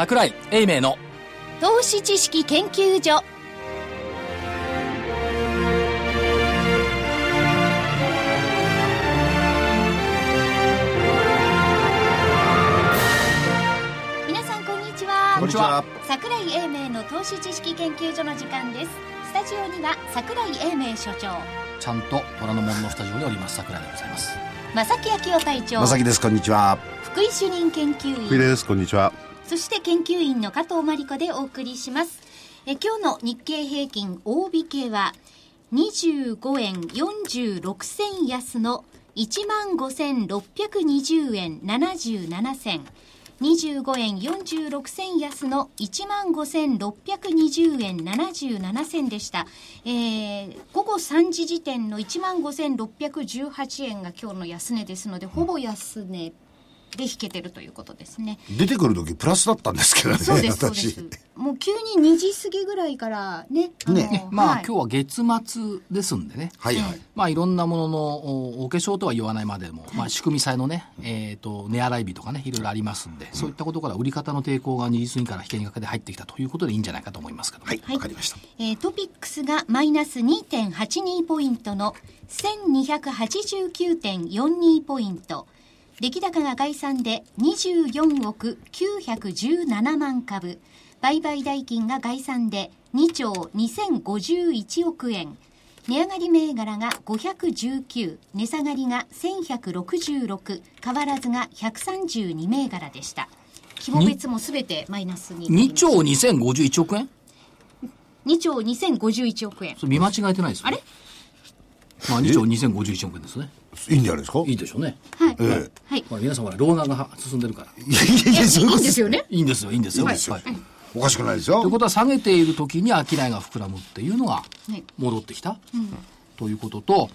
桜井英明の投資知識研究所。皆さんこんにちは。こんにちは。桜井英明の投資知識研究所の時間です。スタジオには桜井英明所長。ちゃんと虎ノ門のスタジオにおります。桜井でございます。正木昭夫隊長。まさきです。こんにちは。福井主任研究員。福井です。こんにちはそして研究員の加藤真理子でお送りします。え今日の日経平均大引けは25円46銭安の15,620円77銭。25円46銭安の15,620円77銭でした。えー、午後3時時点の15,618円が今日の安値ですので、ほぼ安値で引けてるということですね。出てくる時プラスだったんですけどねそうです、そうで私す。もう急に2時過ぎぐらいからね、ね。まあ、はい。今日は月末ですんでね。はいはい。まあいろんなもののおお化粧とは言わないまでも、まあ仕組み債のね、えっ、と、値洗い日とかね、いろいろありますんで、そういったことから売り方の抵抗が2時過ぎから引けにかけて入ってきたということでいいんじゃないかと思いますけど、はい。わ、かりました。えートピックスがマイナス2.82ポイントの1289.42ポイント。出来高が概算で24億917万株。売買代金が概算で2兆2051億円。値上がり銘柄が519、値下がりが1166、変わらずが132銘柄でした。規模別もすべてマイナスになりま2した。兆2051億円？2兆2051億円。それ見間違えてないですよ、ね。あれ？まあ2兆2051億円ですね。いいんじゃないですか？いいでしょうね。はい。えはい。ほら皆さんほら、老眼が進んでるから。えいやいやいやそういういいことんですよね。いいんですよ、いいんですよ。いいんですよはいおかしくないですよということは下げている時に商いが膨らむっていうのがはい戻ってきた、ということと、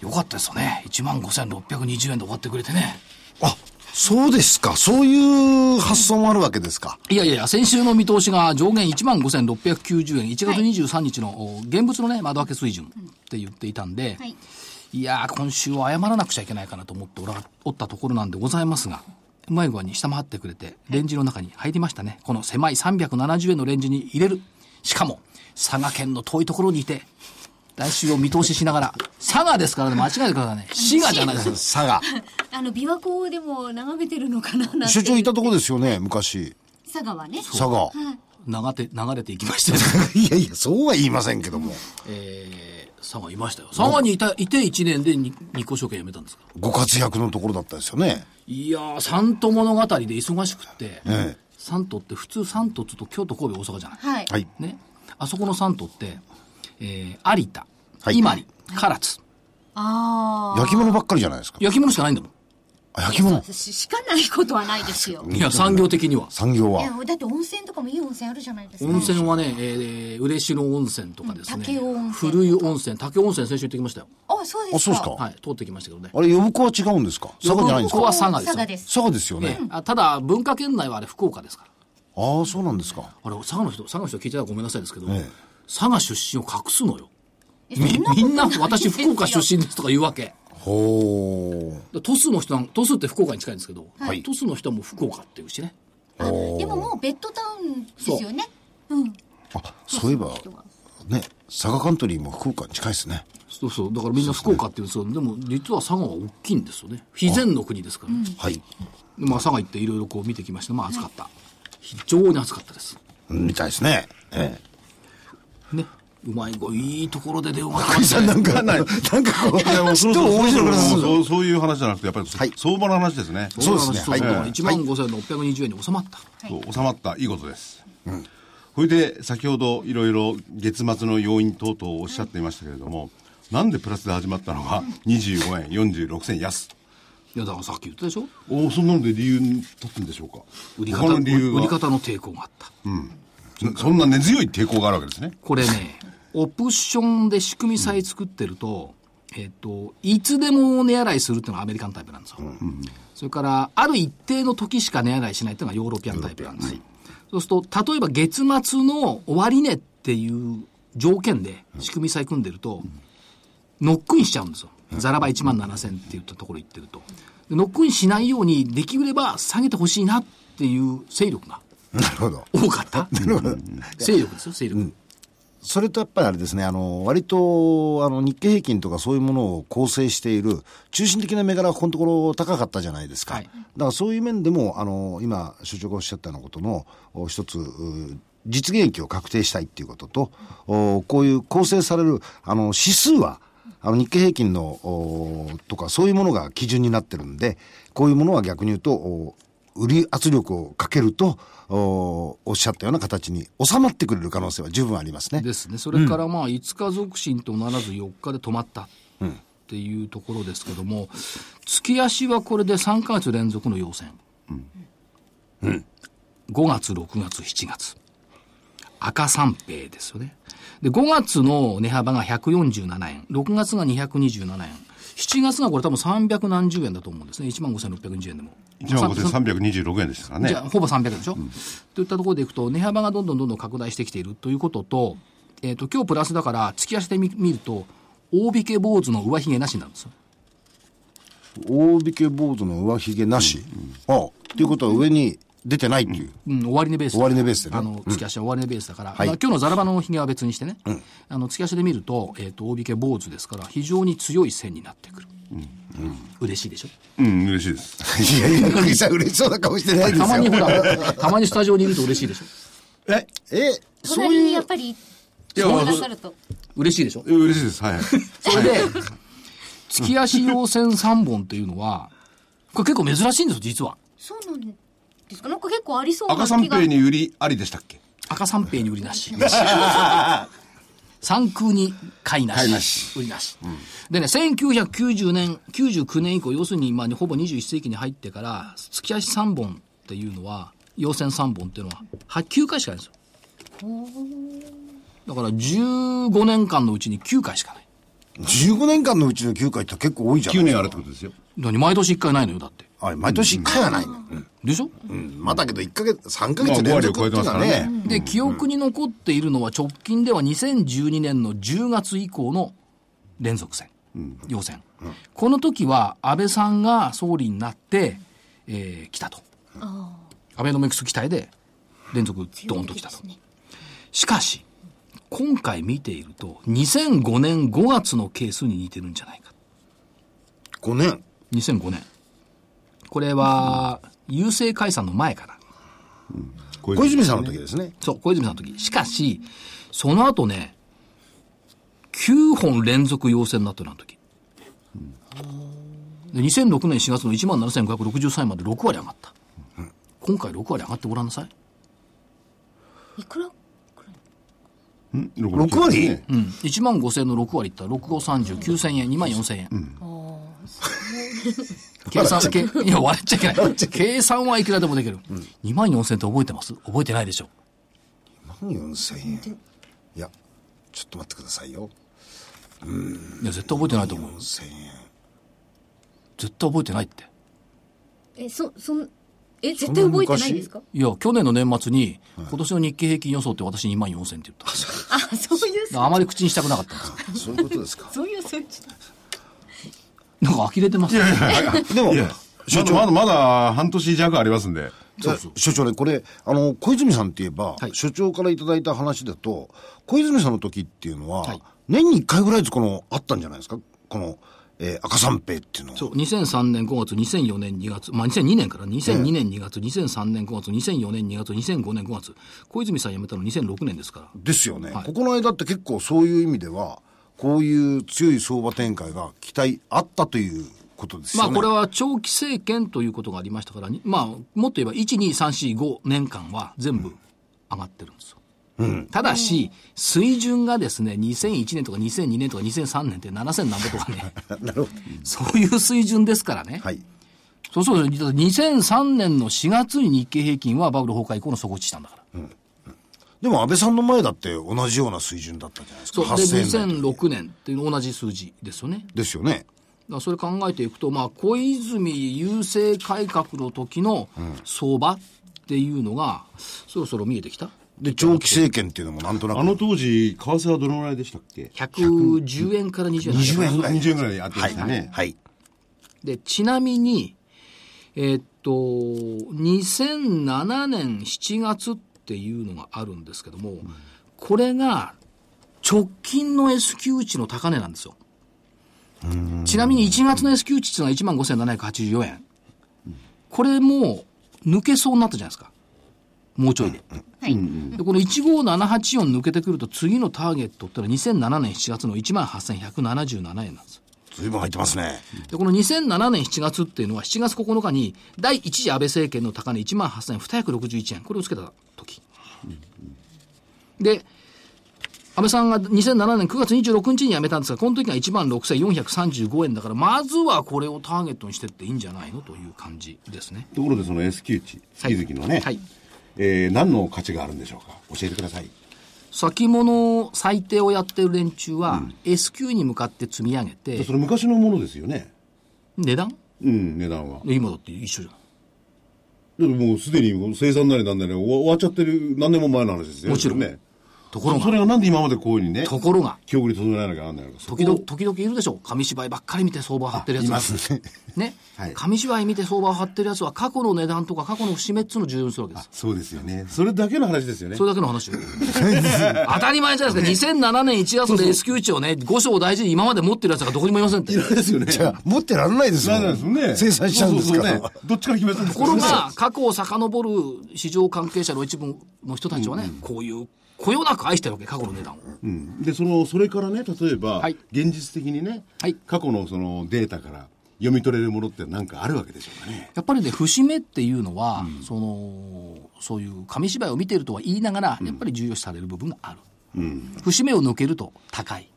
よかったですよね。1万5620円で終わってくれてね。あそうですかそういう発想もあるわけですかいやいやいや、先週の見通しが上限1万5690円、1月23日の、お現物のね、窓開け水準って言っていたんで、はい。いやー、今週は謝らなくちゃいけないかなと思っておらおったところなんでございますが、うまい具合に下回ってくれて、レンジの中に入りましたね。この狭い370円のレンジに入れる。しかも、佐賀県の遠いところにいて、来週を見通ししながら、佐賀ですからね、間違えてくださいね。滋賀じゃないですよ。佐賀 あの、琵琶湖でも眺めてるのかななんて所長いたとこですよね昔佐賀はね。佐賀流れて、流れていきまして、ね、いやいやそうは言いませんけどもえー、佐賀いましたよ。佐賀にいた、いて1年でに日光証券辞めたんですか？ご活躍のところだったですよね。いやー、三都物語で忙しくって、ええ。三都って普通三都って言うと京都、神戸、大阪じゃない？はい。はい。ね、あそこの3都って、えー、有田、はい。伊万里、唐津、あ焼き物ばっかりじゃないですか。焼き物しかないんだもあ焼き物？あ。ししかないことはないですよ。ん。いや、産業的には。産業いやは、だって温泉とかもいい温泉あるじゃないですか。温泉はね、えー、嬉野温泉とかですね。うん武雄温泉古湯温泉、武雄温泉先週行ってきましたよ。あ、そうですか。あそうですかはい、通ってきましたけどね。あれ呼子は違うんですか？佐賀じゃないんですか？呼子は佐賀ですよ佐賀です。佐賀ですよね、ええあただ、文化圏内はあれ福岡ですから。ああそうなんですかあれ、佐賀の人、佐賀の人聞いてたらごめんなさいですけど、ええ佐賀出身を隠すのよ。えみそみんな、私福岡出身ですとか言うわけ。ほで鳥栖の人なん、鳥栖って福岡に近いんですけど、はい鳥栖の人も福岡っていうしね。あでももうベッドタウンですよね。うん。うあそういえばね佐賀カントリーも福岡に近いですねそうそう。だからみんな福岡っていうんですよ。でも実は佐賀は大きいんですよね。肥前の国ですからね。はいでまあ佐賀行っていろいろこう見てきました。まあ暑かった。非常に暑かったです。みたいですねええね。うまいごいいところで電話が福井さんなんかなんかこういやもうちょっと面白くなさそう。そうそういう話じゃなくてやっぱり、はい。相場の話ですね。そうですね。そうはい。1万5620円に収まった。そう収まった。いいことです、それで先ほどいろいろ月末の要因等々おっしゃっていましたけれども、なんでプラスで始まったのが25円46銭安。いやだからさっき言ったでしょ？おおそんなので理由に立つんでしょうか。売り方、他の理由売りは方の抵抗があった。そそんな根強い抵抗があるわけですねこれね、オプションで仕組みさえ作ってると、えっと、いつでも値洗いするっていうのがアメリカンタイプなんですよ。それから、ある一定の時しか値洗いしないっていうのがヨーロピアンタイプなんですよ。そうすると、例えば月末の終値っていう条件で仕組みさえ組んでると、ノックインしちゃうんですよ。ザラバ1万7000って言ったところ行ってると。でノックインしないように、できれば下げてほしいなっていう勢力がなるほど。多かった？勢力ですよ、勢力。それとやっぱりあれですね、あの、割と、あの、日経平均とかそういうものを構成している、中心的な銘柄がこのところ高かったじゃないですか。はいだからそういう面でも、あの、今、所長がおっしゃったようなことの、お一つ、う実現益を確定したいっていうことと、おこういう構成される、あの、指数は、あの、日経平均の、おとか、そういうものが基準になってるんで、こういうものは逆に言うと、お売り圧力をかけると、おおっしゃったような形に収まってくれる可能性は十分ありますね。ですね。それからまあ、5日続伸とならず4日で止まったっていうところですけども、月足はこれで3ヶ月連続の陽線。5月、6月、7月。赤三平ですよね。で、5月の値幅が147円、6月が227円、7月がこれ多分300何十円だと思うんですね。15,620円でも。1万5326円でしたからねじゃあ、ほぼ300円でしょ、といったところでいくと、値幅がどんどんどんどん拡大してきているということと、えっ、と、今日プラスだから、月足で見見ると、大引け坊主の上髭なしなんですよ。大引け坊主の上髭なし？ああ。っていうことは上に出てないっていう。うん、終値ベース。終値ベースでね。あの、月足は終値ベースだから、今日のザラバの髭は別にしてね、あの、月足で見ると、えっ、と、大引け坊主ですから、非常に強い線になってくる。嬉しいでしょ？うん嬉しいです。いやいや、釘さん嬉しそうな顔してないですよ。たまにほら、たまにスタジオにいると嬉しいでしょ？え？え、そういう、やっぱり、いやそうなさると。嬉しいでしょ？嬉しいです。はい。それで、月足陽線3本っていうのは、これ結構珍しいんですよ、実は。そうなんですか？なんか結構ありそうな赤三。平に売りありでしたっけ？赤三平に売りなし。三空に買いなし。買いなし売りなし。でね、1990年、99年以降、要するに、まあ、ほぼ21世紀に入ってから、月足3本っていうのは、陽線3本っていうのは、は9回しかないんですよ。だから15年間のうちに9回しかない。15年間のうちの9回って結構多いじゃん。9年あるってことですよ何毎年1回ないのよ、だって。はい、毎年1回はないの。うんでしょ、うん。まあだけど1ヶ月、3ヶまあ月連続5割を超えっていうのはてますからねね。で、記憶に残っているのは直近では2012年の10月以降の連続戦、要戦。この時は安倍さんが総理になって、えー来たと。安倍のミクス期待で連続ドーンと来たと。しかし、今回見ていると、2005年5月のケースに似てるんじゃないか。5年。2005年。これは、郵政解散の前かな。小小泉さんの時ですね。そう、小泉さんの時。しかし、その後ね、9本連続陽線になってるあの時。で2006年4月の17,563円まで6割上がった。今回6割上がってごらんなさい。いくら6割？ねうん。1万5千の6割いったら、6、5、30、9000円、2万4千円。計算、けいや、笑っちゃいけない。計算はいくらでもできる。2万4千って覚えてます？覚えてないでしょ。4000円。いや、ちょっと待ってくださいよ。いや、絶対覚えてないと思う。4000円。絶対覚えてないって。え、そ、そん、え、絶対覚えてないんですか？いや、去年の年末に、今年の日経平均予想って私2万4千って言った。あ、そういう、あまり口にしたくなかったんです。そういうことですか。そういう数値。なんか呆れてますね。でも、まだまだまだ半年弱ありますんで。そう所長ね、これ、あの、小泉さんって言えば、はい。所長からいただいた話だと、小泉さんの時っていうのは、はい。年に1回ぐらいずつこの、あったんじゃないですか？この、えー赤三平っていうのは。そう、2003年5月、2004年2月、まあ2002年から2002年2月、2003年5月、2004年2月、2005年5月、小泉さん辞めたの2006年ですから。ですよね、はい。ここの間って結構そういう意味では、こういう強い相場展開が期待あったということですよね。まあこれは長期政権ということがありましたから、にまあもっと言えば1、2、3、4、5年間は全部上がってるんですよ。ただし、水準がですね、2001年とか2002年とか2003年って7000何ぼとかね、なるほそういう水準ですからね。ど。はい。そうそう、2003年の4月に日経平均はバブル崩壊以降の底打ちしたんだから。でも安倍さんの前だって同じような水準だったじゃないですか。そう。で、8000円台2006年っていうの同じ数字ですよね。ですよね。それ考えていくと、まあ、小泉郵政改革の時の相場っていうのが、そろそろ見えてきた？で、長期政権っていうのもなんとなく。あの当時為替はどのぐらいでしたっけ？110円から20円なんです20円ぐらい。20円ぐらいあってましたね、はい。で、ちなみに、えーっと、2007年7月っていうのがあるんですけども、これが直近の S q 値の高値なんですよ。ちなみに1月の S q 値っていうのが15,784円。これも抜けそうになったじゃないですか。もうちょいで。はい。で、この15784抜けてくると次のターゲットってのは2007年7月の18,177円なんです。随分入ってますね。で、この2007年7月っていうのは7月9日に第一次安倍政権の高値18,261円。これをつけた時。で、安倍さんが2007年9月26日に辞めたんですが、この時が16,435円だから、まずはこれをターゲットにしてっていいんじゃないのという感じですね。ところでその S q 値、月々のね、はい。えー何の価値があるんでしょうか教えてください。先物最低をやってる連中は、S q に向かって積み上げて、それ昔のものですよね。値段？うん、値段は。今だって一緒じゃん。だってもうすでに生産なりなんなり終わっちゃってる何年も前の話ですよもちろんね。ところがそれがなんで今までこういうふうにね、ところが、記憶に留められなきゃなんないのか。時々、時々いるでしょ。紙芝居ばっかり見て相場を張ってるやつがいますね。ね、はい紙芝居見て相場を張ってるやつは過去の値段とか過去の節目っつうのを重要にするわけです。そうですよね。それだけの話ですよね。それだけの話よ。当たり前じゃないですか。2007年1月の S q 値をね、5章大事に今まで持ってるやつがどこにもいませんって。ですよね。じゃあ、持ってられないですもなんです。ね。生産しちゃうんですから。そうそうそうねどっちから決めたんですところが、過去を遡る市場関係者の一部の人たちはね、こういう、こよなく愛してるわけ、過去の値段を。うんで、その、それからね、例えば、はい現実的にね、はい過去のそのデータから読み取れるものって何かあるわけでしょうかね。やっぱりね、節目っていうのは、その、そういう紙芝居を見ているとは言いながら、やっぱり重要視される部分がある。節目を抜けると高い。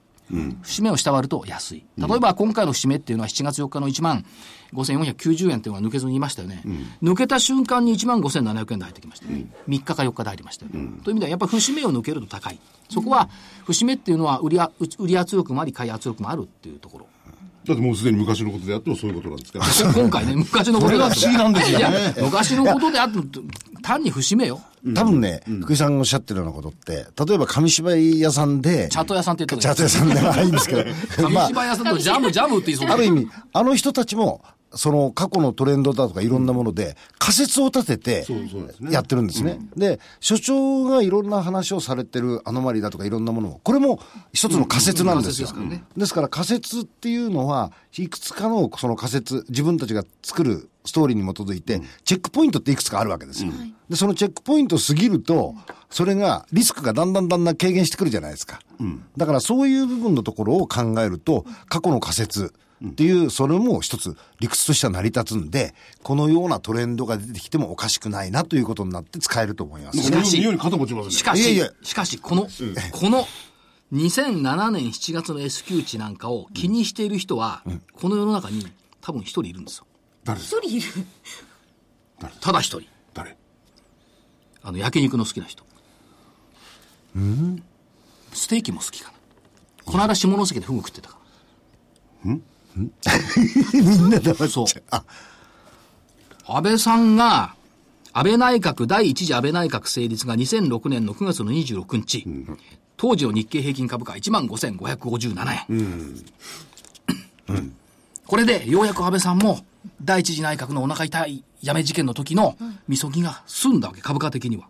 節目を下割ると安い。例えば今回の節目っていうのは7月4日の1万5490円っていうのが抜けずにいましたよね。抜けた瞬間に1万5700円で入ってきましたよね。3日か4日で入りましたよね。という意味ではやっぱり節目を抜けると高い。そこは節目っていうのは売りあ売り圧力もあり買い圧力もあるっていうところ。だってもうすでに昔のことであってもそういうことなんですか？ら。今回ね、昔のことであってこれが不思議なんですよね。いや、昔のことであっても、単に節目よ。多分ね、福井さんがおっしゃってるようなことって、例えば紙芝居屋さんで、チャート屋さんって言っチャたート屋さんではないんですけど、紙まあ、芝居屋さんとジャム、ジャムって言いそうだ。ある意味、あの人たちも、その過去のトレンドだとかいろんなもので、仮説を立ててやってるんですね。で、所長がいろんな話をされてるアノマリだとかいろんなものも、これも一つの仮説なんですよ。ですからねですから仮説っていうのは、いくつかのその仮説、自分たちが作るストーリーに基づいて、チェックポイントっていくつかあるわけですよ。で、そのチェックポイントを過ぎると、それが、リスクがだんだんだんだん軽減してくるじゃないですか。だからそういう部分のところを考えると、過去の仮説っていう、それも一つ理屈としては成り立つんで、このようなトレンドが出てきてもおかしくないなということになって使えると思います。もうかし。しかし、いやいやしかし、この、この、2007年7月の S q 値なんかを気にしている人は、この世の中に多分一人いるんですよ。誰一人いる。ただ一人。誰？あの、焼肉の好きな人。ステーキも好きかな。この間下関でフグ食ってたから。みんな黙っそうちゃう。あ、安倍さんが、安倍内閣、第一次安倍内閣成立が2006年の9月の26日、当時の日経平均株価15,557円。これで、ようやく安倍さんも、第一次内閣のお腹痛い辞め事件の時の、みそぎが済んだわけ、株価的には。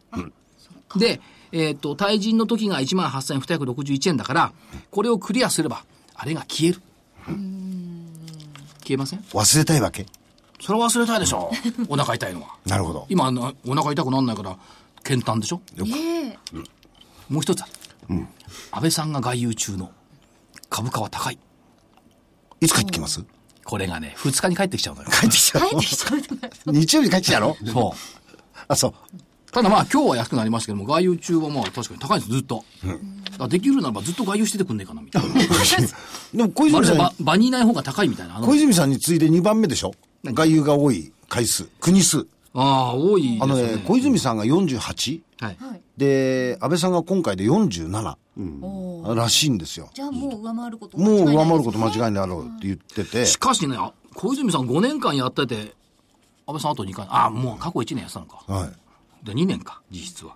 で、えっ、と、対人の時が18,261円だから、これをクリアすれば、あれが消える。消えません？忘れたいわけ？それは忘れたいでしょ。お腹痛いのは。なるほど。今、なお腹痛くなんないから、健胆でしょ？ええもう一つある。安倍さんが外遊中の株価は高い。いつ帰ってきます？これがね、2日に帰ってきちゃうのよ。帰ってきちゃう帰ってきちゃう日曜日に帰ってきちゃうの？そう。あ、そう。ただまあ今日は安くなりましたけども、外遊中はまあ確かに高いんです、ずっと。だからできるならばずっと外遊しててくんねえかな、みたいな。でも小まるで泉さん場場にいない方が高いみたいな。小泉さんに次いで2番目でしょ？外遊が多い回数、国数。ああ、多いですよね。あのね、小泉さんが 48? はい。はい。で、安倍さんが今回で47おーらしいんですよ。じゃあもう上回ることもう上回ること間違いないだろうって言ってて、しかしね、あ小泉さん5年間やってて、安倍さんあと2回、ああ、もう過去1年やってたのか。はい。で、2年か、実質は。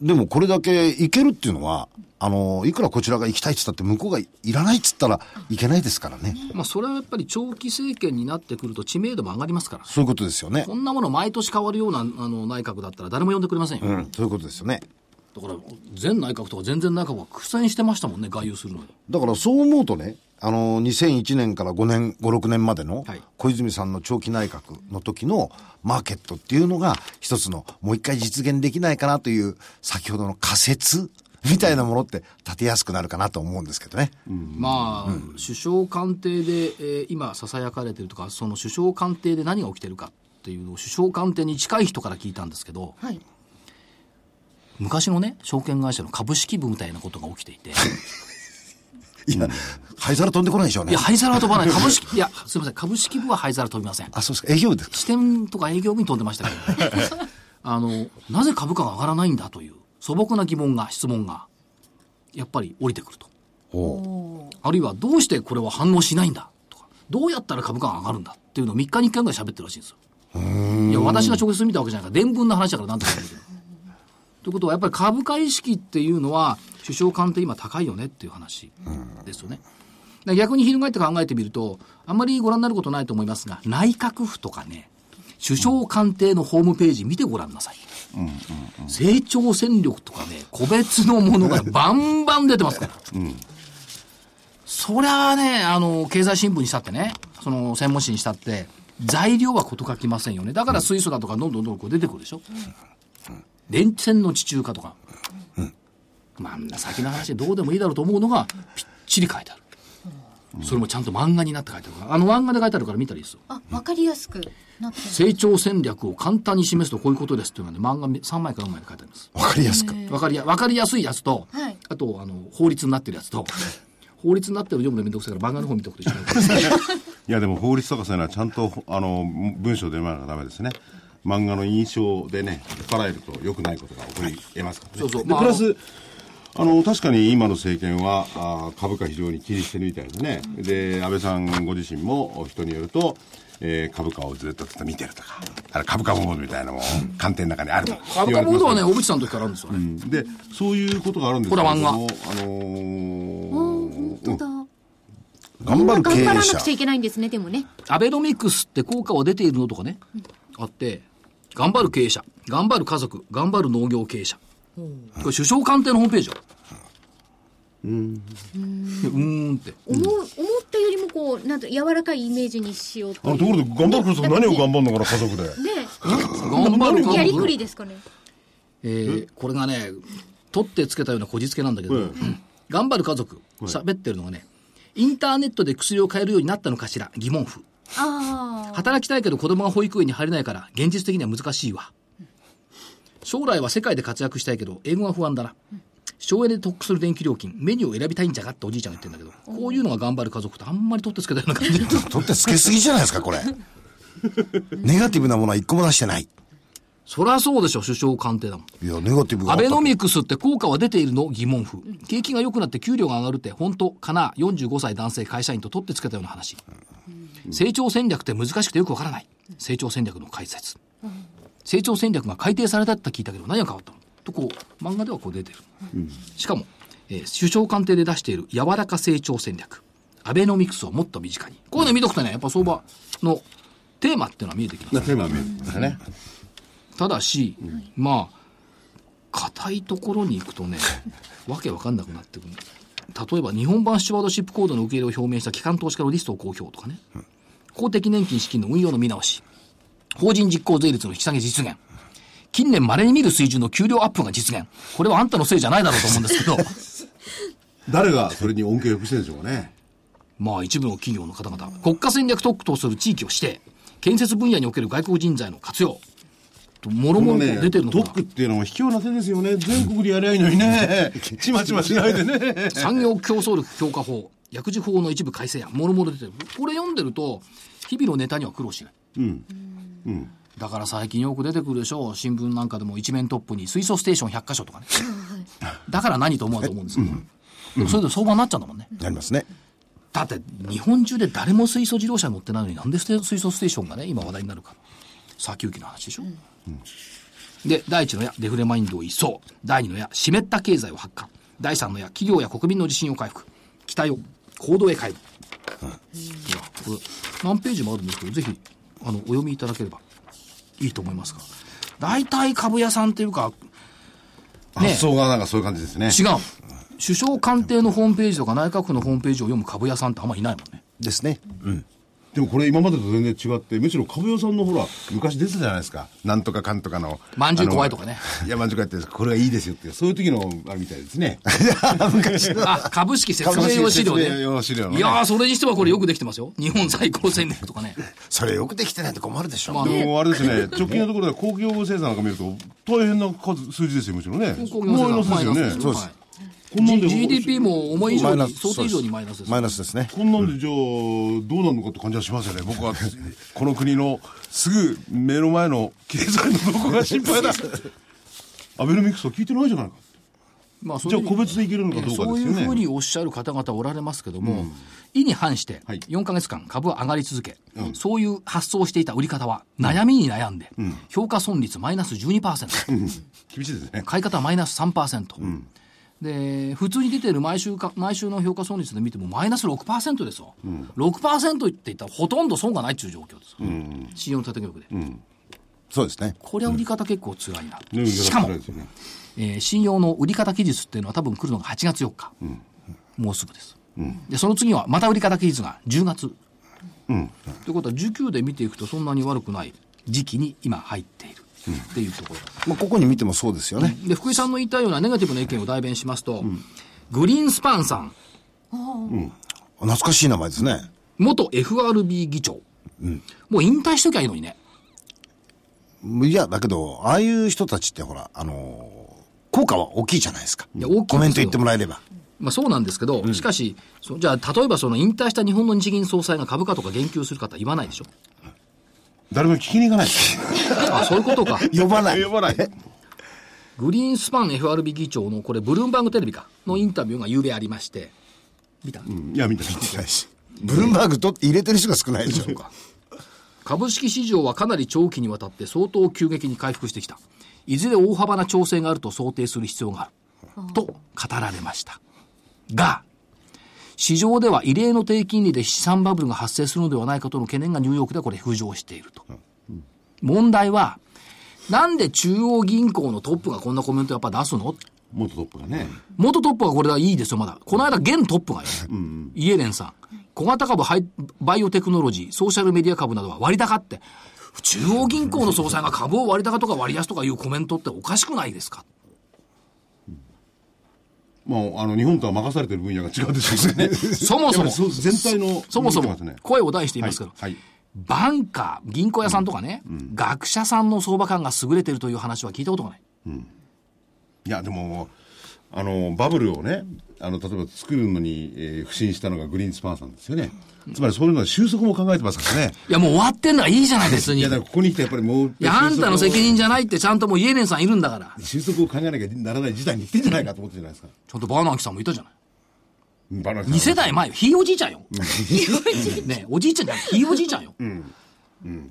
でもこれだけいけるっていうのは、あの、いくらこちらが行きたいって言ったって向こうがいらないって言ったらいけないですからね。まあ、それはやっぱり長期政権になってくると知名度も上がりますから。そういうことですよねこ。んなもの毎年変わるようなあの内閣だったら誰も呼んでくれませんよ。うん、そういうことですよね。だから、前内閣とか全然内閣は苦戦してましたもんね、外遊するのに。だからそう思うとね、あの、2001年から5年、5、6年までのはい小泉さんの長期内閣の時のマーケットっていうのが一つのもう一回実現できないかなという先ほどの仮説みたいなものって立てやすくなるかなと思うんですけどね。まあ、首相官邸で、えー今囁かれてるとか、その首相官邸で何が起きてるかっていうのを首相官邸に近い人から聞いたんですけど、はい。昔のね、証券会社の株式部みたいなことが起きていて、いや、灰皿飛んでこないでしょうねいや、。灰皿は飛ばない。株式、いや、すみません、株式部は灰皿飛びません。あ、そうですか。営業部ですか？支店とか営業部に飛んでましたけど、あの、なぜ株価が上がらないんだという素朴な疑問が、質問が、やっぱり降りてくると。おうあるいは、どうしてこれは反応しないんだとか、どうやったら株価が上がるんだっていうのを3日に1回ぐらい喋ってるらしいんですよ。いや、私が直接見たわけじゃないから、伝聞の話だからなんとか言うんだけど。ということは、やっぱり株価意識っていうのは、首相官邸今高いよねっていう話ですよね。で逆に翻って考えてみると、あんまりご覧になることないと思いますが、内閣府とかね、首相官邸のホームページ見てごらんなさい。成長戦力とかね、個別のものが バンバン出てますから。そりゃあね、あの、経済新聞にしたってね、その専門誌にしたって、材料はこと書きませんよね。だから水素だとかどんどんどんどんこう出てくるでしょ。電線の地中化とか。まあ、あんな先の話でどうでもいいだろうと思うのが、ぴっちり書いてある。それもちゃんと漫画になって書いてあるから。あの漫画で書いてあるから見たらいいですよ。あ、わかりやすくなってる。成長戦略を簡単に示すとこういうことですっていうのがね、漫画3枚か4枚で書いてあります。わかりやすく。わかりや、わかりやすいやつと、はいあと、あの、法律になってるやつと、法律になってるの読むのめんどくさいから漫画の方見ておくと一緒に いやでも法律とかそういうのはちゃんとあの文章で読まなきゃダメですね漫画の印象でね引っ張られると良くないことが起こり得ますからねそうそうまあでプラスあの確かに今の政権はあー株価非常に気にしてるみたいでねで安倍さんご自身も人によると、えー株価をずっとずっと見てるとかだから株価モードみたいなのも官邸の中にあると株価モードはね、小渕さんの時からあるんですよね。うんでそういうことがあるんですけれどもこれはあのー本当だ。頑張る経営者頑張らなく。ちゃいけないんですね、でもね。アベノミクスって効果は出ているのとかね、あって、頑張る経営者、頑張る家族、頑張る農業経営者。これ首相官邸のホームページよ。うん。うーんって。思う、思ったよりもこう、なんと柔らかいイメージにしようと。あのところで頑張ること何を頑張るのかな家族でね頑張る家族やりくりですかね。えーこれがね、取ってつけたようなこじつけなんだけど、頑張る家族、喋ってるのがね、インターネットで薬を買えるようになったのかしら、疑問符。ああ。働きたいけど子供が保育園に入れないから、現実的には難しいわ。将来は世界で活躍したいけど、英語は不安だな。省エネで得する電気料金、メニューを選びたいんじゃがっておじいちゃんが言ってんだけど、こういうのが頑張る家族とあんまり取ってつけたような感じ。取ってつけすぎじゃないですか、これ。ネガティブなものは一個も出してない。そりゃそうでしょ、首相官邸だもん。いや、ネガティブアベノミクスって効果は出ているの疑問符。景気が良くなって給料が上がるって本当かな ?45 歳男性会社員と取ってつけたような話。成長戦略って難しくてよくわからない。成長戦略の解説。成長戦略が改定されたって聞いたけど何が変わったの？とこう、漫画ではこう出てる。しかも、えー首相官邸で出している柔らか成長戦略。アベノミクスをもっと身近に。こういうの見とくとね、やっぱ相場のテーマっていうのは見えてきます。テーマは見えるんですよねただし、まあ、硬いところに行くとね、わけわかんなくなってくる。例えば、日本版スチュワードシップコードの受け入れを表明した機関投資家のリストを公表とかね、公的年金資金の運用の見直し、法人実効税率の引き下げ実現、近年稀に見る水準の給料アップが実現。これはあんたのせいじゃないだろうと思うんですけど、誰がそれに恩恵をよくしてるんでしょうかね。まあ一部の企業の方々、国家戦略特区とする地域を指定、建設分野における外国人材の活用、ともろもろ出てるのかな。特区っていうのも卑怯な手ですよね。全国でやりゃいいのにね。ちまちましないでね。産業競争力強化法、薬事法の一部改正案、もろもろ出てる。これ読んでると、日々のネタには苦労しない。うんだから最近よく出てくるでしょう。新聞なんかでも一面トップに水素ステーション100箇所とかね。だから何と思うと思うんですけど。でもそれで相場になっちゃうんだもんね。なりますね。だって日本中で誰も水素自動車乗ってないのになんで水素ステーションがね、今話題になるか。先行きの話でしょ。で、第1の矢、デフレマインドを一掃。第2の矢、湿った経済を発火。第3の矢、企業や国民の自信を回復。期待を行動へ変える。いや、これ、何ページもあるんですけど、ぜひ、あの、お読みいただければいいと思いますが。大体株屋さんっていうか、ね発想がなんかそういう感じですね。違う。首相官邸のホームページとか内閣府のホームページを読む株屋さんってあんまいないもんね。ですね。でもこれ今までと全然違って、むしろ株屋さんのほら、昔出てたじゃないですか。なんとかかんとかの。まんじゅう怖いとかね。いや、まんじゅう怖いって、これはいいですよって、そういう時の、あれみたいですね。あ、株式説明用資料ね。用資料のねいやー、それにしてはこれよくできてますよ。日本最高戦略とかね。それよくできてないと困るでしょ。まあでもあれですね、直近のところで公共生産なんか見ると、大変な数、数字ですよ、むしろね。工業生産マイナスですよね。そうですはいこんなんで GDP も思い以上に、想定以上にマイナスです。マイナスですね。こんなんでじゃあ、どうなるのかって感じはしますよね。僕は、この国のすぐ目の前の経済のどこが心配だ。アベノミクスは聞いてないじゃないか。まあ、そじゃあ個別でいけるのかどうかですよね。そういうふうにおっしゃる方々おられますけども、意に反してはい4か月間株は上がり続け、そういう発想をしていた売り方は悩みに悩んで、評価損率マイナス12%、厳しいですね。買い方はマイナス3%。で、普通に出てる毎週か、毎週の評価損率で見てもマイナス6%ですよ。6%って言ったらほとんど損がないっていう状況です。信用の縦玉で。そうですね。これは売り方結構辛いな。ねしかも、ねえー信用の売り方期日っていうのは多分来るのが8月4日。もうすぐです。で、その次はまた売り方期日が10月。ということは19で見ていくとそんなに悪くない時期に今入っているっていうところ。まあ、ここに見てもそうですよね。で、福井さんの言いたいようなネガティブな意見を代弁しますと、グリーンスパンさん、懐かしい名前ですね。元 FRB 議長。もう引退しときゃいいのにね。いや、だけど、ああいう人たちってほら、あのー効果は大きいじゃないですか。いや大きいコメント言ってもらえれば。まあそうなんですけど、しかし、そじゃあ例えばその引退した日本の日銀総裁が株価とか言及する方は言わないでしょ。誰も聞きに行かない。あ、そういうことか。呼ばない。呼ばない。グリーンスパン FRB 議長のこれブルームバーグテレビか？のインタビューが昨べありまして、見た、いや、見て見て。ブルームバーグと入れてる人が少ないでしょうか。株式市場はかなり長期にわたって相当急激に回復してきた。いずれ大幅な調整があると想定する必要がある。と語られました。が、市場では異例の低金利で資産バブルが発生するのではないかとの懸念がニューヨークでこれ浮上していると。問題は、なんで中央銀行のトップがこんなコメントやっぱ出すの？元トップがね。元トップはこれはいいですよ、まだ。この間、現トップがよ、イエレンさん。小型株ハイ、バイオテクノロジー、ソーシャルメディア株などは割高って、中央銀行の総裁が株を割高とか割安とかいうコメントっておかしくないですか？もう、あの、日本とは任されてる分野が違うでしょうね。そもそも、全体の。そもそも声を大して言いますけど、はいはいバンカー、銀行屋さんとかね、学者さんの相場感が優れてるという話は聞いたことがない。いや、でも、あの、バブルをね、あの、例えば作るのに、えー不信したのがグリーンスパンさんですよね。つまりそういうのは収束も考えてますからね。いや、もう終わってんだからいいじゃない、別に。いや、いだからここに来てやっぱりもう。や、あんたの責任じゃない。ってちゃんともうイエレンさんいるんだから。収束を考えなきゃならない事態に来てんじゃないかと思ってるじゃないですか。ちょっとバーナンキさんもいたじゃない。バランス2世代前よ。ひいおじいちゃんよ。ねおじいちゃんじゃない、ひいおじいちゃんよ。うん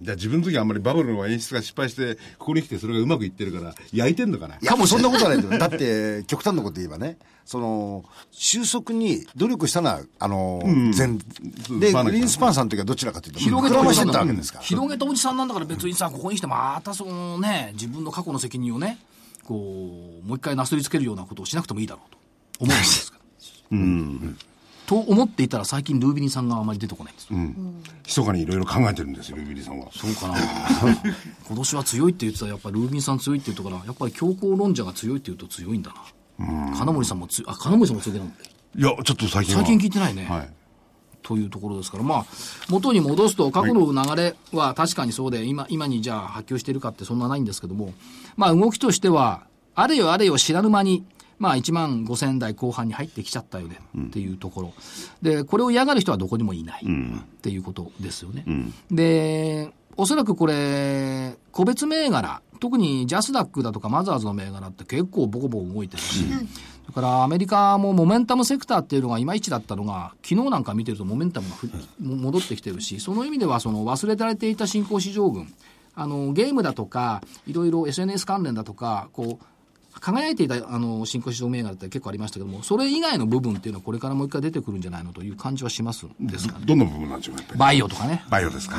じゃあ自分の時はあんまりバブルの演出が失敗して、ここに来てそれがうまくいってるから、焼いてんのかな？いや、もうそんなことはない だって、極端なこと言えばね、その、収束に努力したのは、あの、全、で、バーナーさん。グリーンスパンさんの時はどちらかというと、広げたたおじさんだ。わけですから。広げたおじさんなんだから別にさ、ここに来てまたそのね、自分の過去の責任をね、こう、もう一回なすりつけるようなことをしなくてもいいだろうと思うんですけど。と思っていたら最近ルービニさんがあまり出てこないんですよ。密かにいろいろ考えてるんですよ、ルビリーさんは。そうかな今年は強いって言ってたらやっぱりルービンさん強いって言うとから、やっぱり強硬論者が強いって言うと強いんだな。金森さんも強い、あ、金森さんも強いな。いや、ちょっと最近は。最近聞いてないね。はい。というところですから、まあ、元に戻すと、過去の流れは確かにそうで、今、今にじゃあ波及しているかってそんなないんですけども、まあ動きとしては、あれよあれよ知らぬ間に、まあ1万5千台後半に入ってきちゃったよねっていうところ。で、これを嫌がる人はどこにもいないっていうことですよね。で、おそらくこれ、個別銘柄、特にジャスダックだとかマザーズの銘柄って結構ボコボコ動いてるし、それからアメリカもモメンタムセクターっていうのがいまいちだったのが、昨日なんか見てるとモメンタムがふ戻ってきてるし、その意味ではその忘れられていた新興市場群あの、ゲームだとか、いろいろ SNS 関連だとか、こう、輝いていた、あの、新興市場銘柄って結構ありましたけども、それ以外の部分っていうのはこれからもう一回出てくるんじゃないのという感じはしますんですか？ね。どんな部分なんでしょうやっぱり。バイオとかね。バイオですか。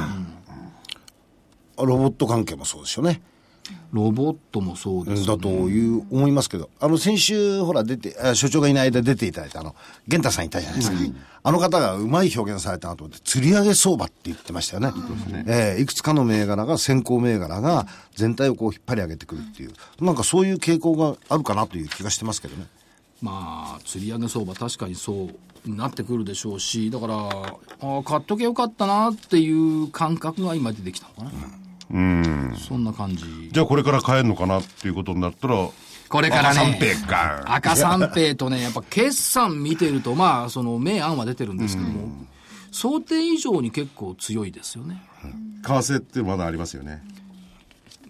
ロボット関係もそうですよね。ロボットもそうです、ね。だという、思いますけど、あの、先週、ほら、出て、あ所長がいない間出ていただいた、あの、玄太さんいたじゃないですか。あの方がうまい表現されたなと思って、釣り上げ相場って言ってましたよね。ええいくつかの銘柄が、先行銘柄が、全体をこう引っ張り上げてくるっていう、なんかそういう傾向があるかなという気がしてますけどね。まあ、釣り上げ相場、確かにそうなってくるでしょうし、だから、ああ、買っとけよかったなっていう感覚が今出てきたのかな。うん。そんな感じ。じゃあこれから買えるのかなっていうことになったら、これからね赤三平か。赤三平とね、やっぱ決算見てると、まあ、その明暗は出てるんですけども、想定以上に結構強いですよね。為替ってまだありますよね。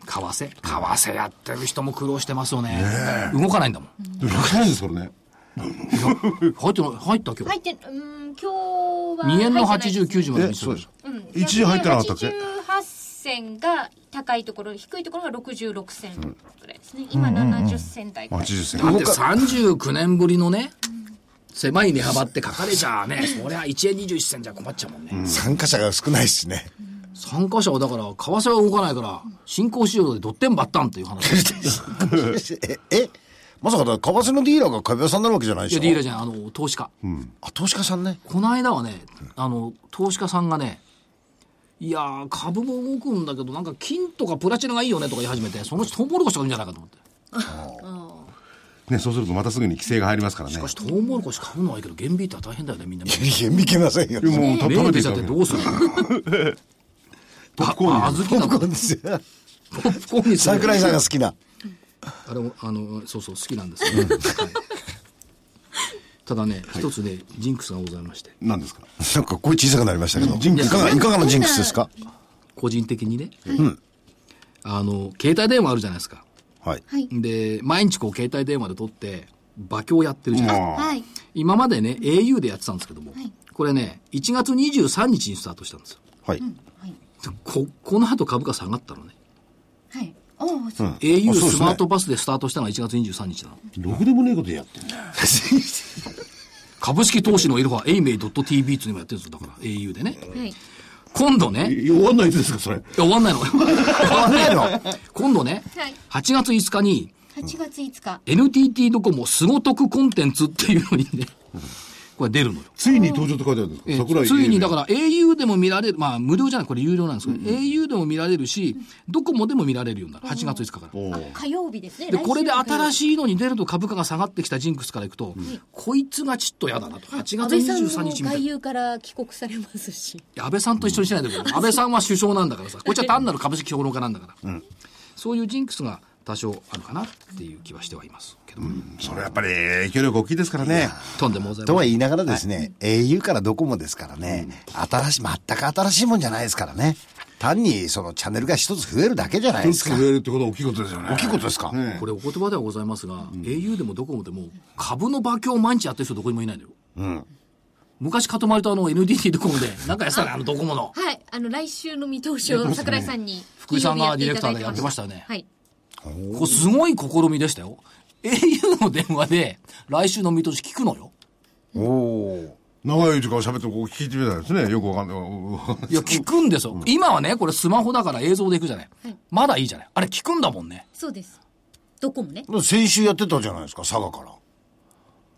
為替為替やってる人も苦労してますよね。動かないんだもん。でも100円ですからね。入ってない、入った今日。入って、うん、今日は。2円の入ってない80、90までえ、見せるそうです。うん一時入ってなかったっけ？88銭が高いところ、低いところが66銭ぐらいですね。今70銭台ぐらい。80銭。だって39年ぶりのね、狭い値幅って書かれちゃあね、そりゃ1円21銭じゃ困っちゃうもんね。参加者が少ないですね。参加者はだから、為替は動かないから、新興市場でドッテンバッタンっていう話。い え、えまさかだ、為替のディーラーが株屋さんになるわけじゃないでしや、ょディーラーじゃない、あの、投資家。あ、投資家さんね。この間はね、あの、投資家さんがね、いやー、株も動くんだけど、なんか金とかプラチナがいいよねとか言い始めて、そのうちトウモロコシとかいいんじゃないかと思って。ね、そうするとまたすぐに規制が入りますからね。しかし、トウモロコシ買うのはいいけど、原ビーター大変だよね、みんな。いや、見けませんよ。もう食べて出ちゃってどうするの？ポップコーンにあ、小豆だと、ポですよップコーンに桜井さんが好きな。あれも、あの、そうそう、好きなんですよ、ねはいただね、一つね、ジンクスがございまして、何ですか？なんか声小さくなりましたけど。ジンクスいかが、いかがのジンクスですか？個人的にね、あの、携帯電話あるじゃないですか。はい。はい。で、毎日こう、携帯電話で撮って、馬鏡やってるじゃないですか。はい。今までね、au でやってたんですけども、はいこれね、1月23日にスタートしたんですよ。はい。でこ、この後株価下がったのね。う。au あそうですねスマートパスでスタートしたのが1月23日なの。ろくでもねえことやってんだよ。株式投資のいろは、エイメイ .tv っていうのもやってるんですよ。だから、au でね。はい。今度ね、い終わんないですか、それ。や 終わんないの。終わんないの。今度ね、はい8月5日に、8月5日。NTT ドコモすご得コンテンツっていうのにね、これ出るのよ。ついに登場って書いてあるんですか？え桜井ついにだから au でも見られる、まあ無料じゃない、これ有料なんですけど、au でも見られるし、ドコモでも見られるようになる。8月5日から。火曜日ですね。で、これで新い。しいのに出ると株価が下がってきたジンクスからいくと、こいつがちっと嫌だなと。8月安倍さん23も日みたいな。外遊から帰国されますし。安倍さんと一緒にしないでくれ。安倍さんは首相なんだからさ、こっちは単なる株式評論家なんだから。そういうジンクスが多少あるかなっていう気はしてはいますけど。それやっぱり影響力大きいですからね。とんでもございとません。は言いながらですね、au からドコモですからね、新しい、全く新しいもんじゃないですからね。単にそのチャンネルが一つ増えるだけじゃないですか一つ。増えるってことは大きいことですよね。大きいことですか、ねこれお言葉ではございますが、au でもドコモでも株の馬鏡を毎日やってる人どこにもいないのよ。昔かとまりとあの NTT ドコモで、なんかやってたね、あのドコモの。はい。あの、来週の見通しを桜井さんに。福井さんがディレクターでやってましたよねはい。これすごい試みでしたよ。au の電話で来週の見通し聞くのよ。おお長い時間喋ってこう聞いてみたいですね。よくわかんない。いや、聞くんですよ。今はね、これスマホだから映像で行くじゃない。まだいいじゃない。あれ聞くんだもんね。そうです。どこもね。ー。先週やってたじゃないですか、佐賀から。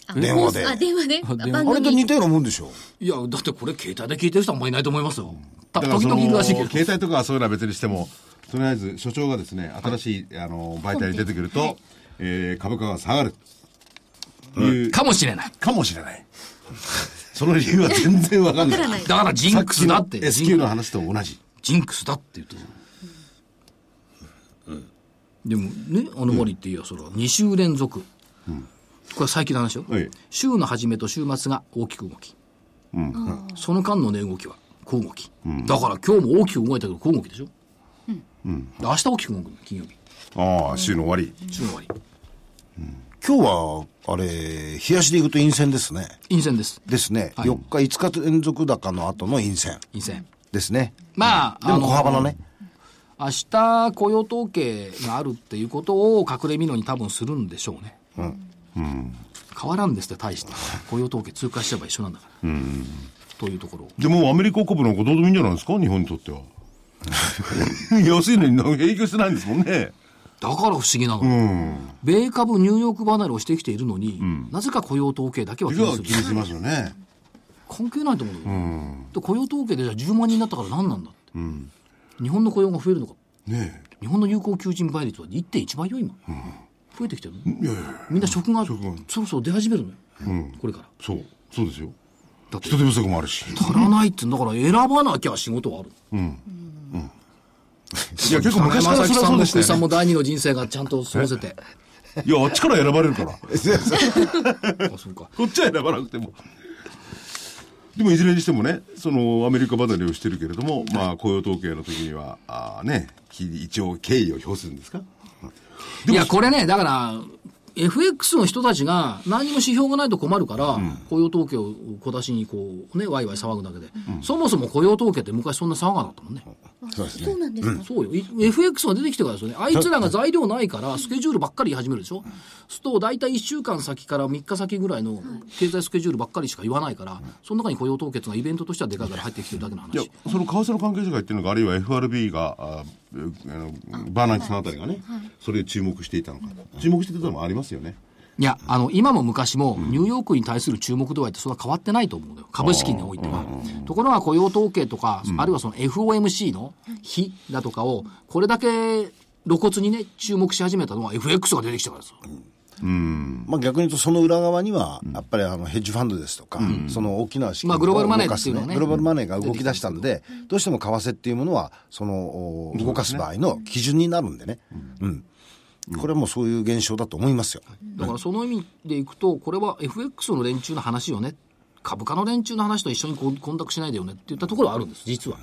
あ電話であ、電話で？あれと似たようなもんでしょいや、だってこれ携帯で聞いてる人はあんまりいないと思いますよ。ただからその時々いるらしいけど。携帯とかはそういうのは別にしても、とりあえず所長がですね、新しい、あの媒体に出てくると、えー株価が下がる。という、かもしれない。かもしれない。その理由は全然わかんない。わからないだからジンクスだって。S q の話と同じ。ジンクスだって言ってる。でもね、あの森っていや、それは2週連続。これは最近の話よ。はい週の初めと週末が大きく動き。その間の値動きは小動き。だから今日も大きく動いたけど小動きでしょ。で明日大きく動くの、金曜日。ああ、週の終わり。週の終わり。今日は、あれ、冷やしでいくと陰線ですね。陰線です。ですね。はい4日、5日連続高の後の陰線陰線。ですね。まあ、でも小幅のね。明日雇用統計があるっていうことを隠れみのに多分するんでしょうね。変わらんですって、大して。雇用統計通過しちゃえば一緒なんだから。というところ。でもアメリカ株なんかどうでもいいんじゃないですか？日本にとっては。安いのに影響してないんですもんね。だから不思議なの。米株ニューヨーク離れをしてきているのに、なぜか雇用統計だけは気にする。気にしますよね。関係ないと思うんだよ、で雇用統計でじゃあ10万人になったから何なんだって、日本の雇用が増えるのかね日本の有効求人倍率は1.1倍よ今、増えてきてるの？え。いやいやみんな職がそろそろ出始めるのよ、これからそう。そうですよ。だって人手不足もあるし。足らないってんだから選ばなきゃ仕事はあるいや、結構昔からそれは山崎さんもそうでしたよね。さんも第二の人生がちゃんと過ごせていや、あっちから選ばれるから。あそうかこっちは選ばなくても。でもいずれにしてもね、そのアメリカ離れをしてるけれども、まあ雇用統計の時には、あーね、き一応敬意を表するんですか？いやこれねだから FX の人たちが何も指標がないと困るから、雇用統計を小出しにこうねワイワイ騒ぐだけで、そもそも雇用統計って昔そんな騒がなかったもんね、そうそうなんですか、そうよ。い FX が出てきてからですよね。あいつらが材料ないから、スケジュールばっかり言い始めるでしょ？すると、大体1週間先から3日先ぐらいの経済スケジュールばっかりしか言わないから、その中に雇用統計がイベントとしてはでかいから入ってきてるだけのいや話。、その為替の関係者が言ってるのか、あるいは FRB が、あえあのバーナンキさんあたりがね、それで注目していたのか。注目していたのもありますよね。いや、あの、今も昔も、ニューヨークに対する注目度合いってそんな変わってないと思うのよ。株式においては。ところが雇用統計とか、あるいはその FOMC の日だとかを、これだけ露骨にね、注目し始めたのは FX が出てきたからですよ。まあ、逆に言うと、その裏側には、やっぱりあのヘッジファンドですとか、その大きな資金まあグローバルマネー動かすっていうのはね。グローバルマネーが動き出したんで、どうしても為替っていうものは、そのお動かす場合の基準になるんでね、うん。これはもうそういう現象だと思いますよ。だからその意味でいくと、これは FX の連中の話よね。株価の連中の話と一緒にこう混濁しないでよねって言ったところはあるんです、実は。